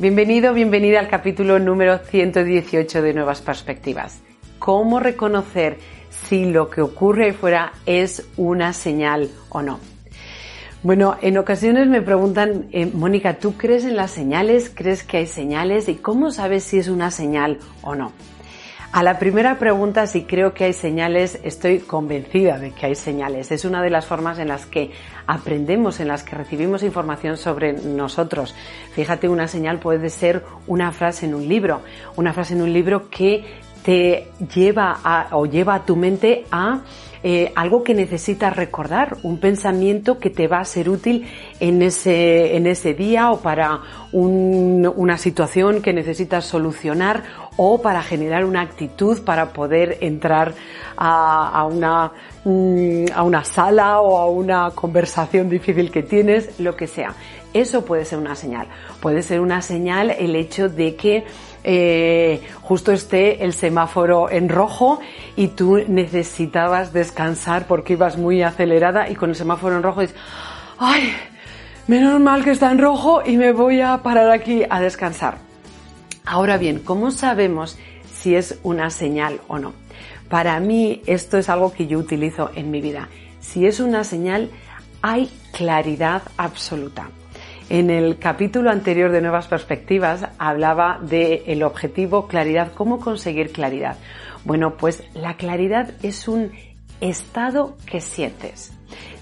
Bienvenido, bienvenida al capítulo número 118 de Nuevas Perspectivas. ¿Cómo reconocer si lo que ocurre ahí fuera es una señal o no? Bueno, en ocasiones me preguntan, eh, Mónica, ¿tú crees en las señales? ¿Crees que hay señales? ¿Y cómo sabes si es una señal o no? A la primera pregunta, si creo que hay señales, estoy convencida de que hay señales. Es una de las formas en las que aprendemos, en las que recibimos información sobre nosotros. Fíjate, una señal puede ser una frase en un libro, una frase en un libro que te lleva a, o lleva a tu mente a eh, algo que necesitas recordar, un pensamiento que te va a ser útil en ese, en ese día o para una situación que necesitas solucionar o para generar una actitud para poder entrar a, una, mm, a una sala o a una conversación difícil que tienes, lo que sea. Eso puede ser una señal. Puede ser una señal el hecho de que eh, justo esté el semáforo en rojo y tú necesitabas descansar porque ibas muy acelerada y con el semáforo en rojo dices, ay, menos mal que está en rojo y me voy a parar aquí a descansar. Ahora bien, ¿cómo sabemos si es una señal o no? Para mí esto es algo que yo utilizo en mi vida. Si es una señal, hay claridad absoluta. En el capítulo anterior de Nuevas Perspectivas hablaba del el objetivo claridad, cómo conseguir claridad. Bueno, pues la claridad es un estado que sientes.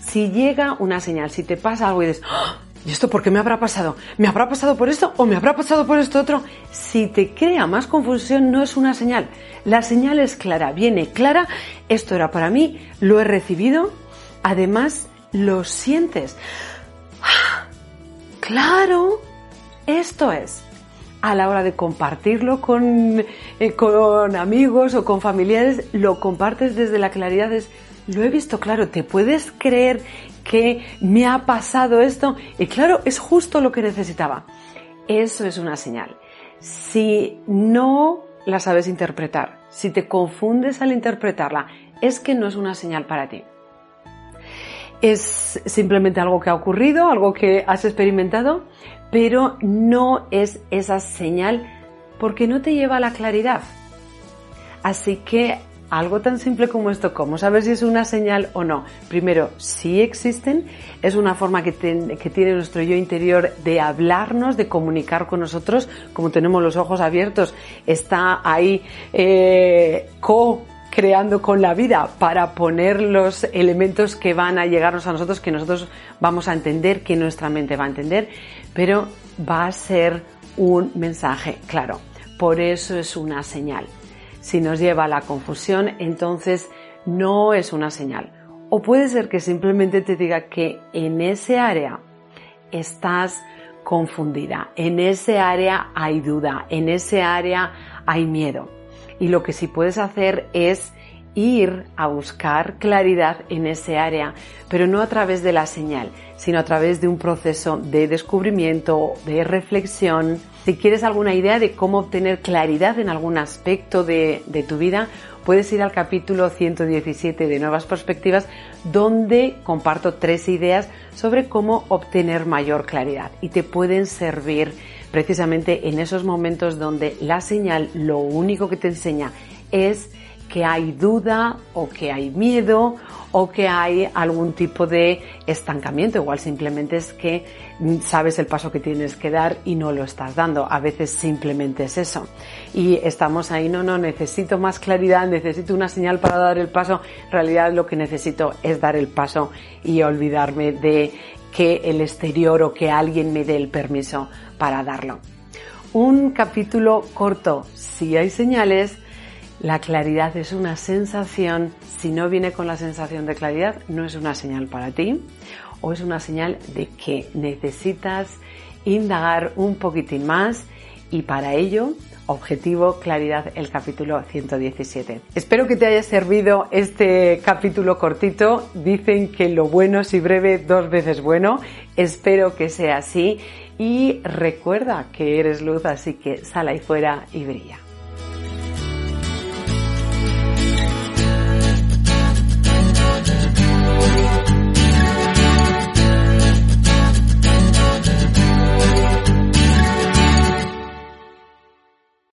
Si llega una señal, si te pasa algo y dices, ¡Ah! ¿y esto por qué me habrá pasado? ¿Me habrá pasado por esto o me habrá pasado por esto otro? Si te crea más confusión, no es una señal. La señal es clara, viene clara, esto era para mí, lo he recibido, además lo sientes. Claro, esto es. A la hora de compartirlo con, eh, con amigos o con familiares, lo compartes desde la claridad. Es, lo he visto claro, ¿te puedes creer que me ha pasado esto? Y claro, es justo lo que necesitaba. Eso es una señal. Si no la sabes interpretar, si te confundes al interpretarla, es que no es una señal para ti es simplemente algo que ha ocurrido, algo que has experimentado, pero no es esa señal porque no te lleva a la claridad. Así que algo tan simple como esto, ¿cómo saber si es una señal o no? Primero, si existen, es una forma que, tiene nuestro yo interior de hablarnos, de comunicar con nosotros, como tenemos los ojos abiertos, está ahí eh, co creando con la vida para poner los elementos que van a llegarnos a nosotros, que nosotros vamos a entender, que nuestra mente va a entender, pero va a ser un mensaje claro. Por eso es una señal. Si nos lleva a la confusión, entonces no es una señal. O puede ser que simplemente te diga que en ese área estás confundida, en ese área hay duda, en ese área hay miedo y lo que sí puedes hacer es ir a buscar claridad en ese área, pero no a través de la señal, sino a través de un proceso de descubrimiento, de reflexión. Si quieres alguna idea de cómo obtener claridad en algún aspecto de, tu vida, puedes ir al capítulo 117 de Nuevas Perspectivas, donde comparto tres ideas sobre cómo obtener mayor claridad y te pueden servir precisamente en esos momentos donde la señal lo único que te enseña es que hay duda o que hay miedo o que hay algún tipo de estancamiento. Igual simplemente es que sabes el paso que tienes que dar y no lo estás dando. A veces simplemente es eso. Y estamos ahí, no, no, necesito más claridad, necesito una señal para dar el paso. En realidad lo que necesito es dar el paso y olvidarme de que el exterior o que alguien me dé el permiso para darlo. Un capítulo corto. Si hay señales, la claridad es una sensación. Si no viene con la sensación de claridad, no es una señal para ti o es una señal de que necesitas indagar un poquitín más y para ello Objetivo, claridad, el capítulo 117. Espero que te haya servido este capítulo cortito. Dicen que lo bueno si breve dos veces bueno. Espero que sea así y recuerda que eres luz, así que sal ahí fuera y brilla.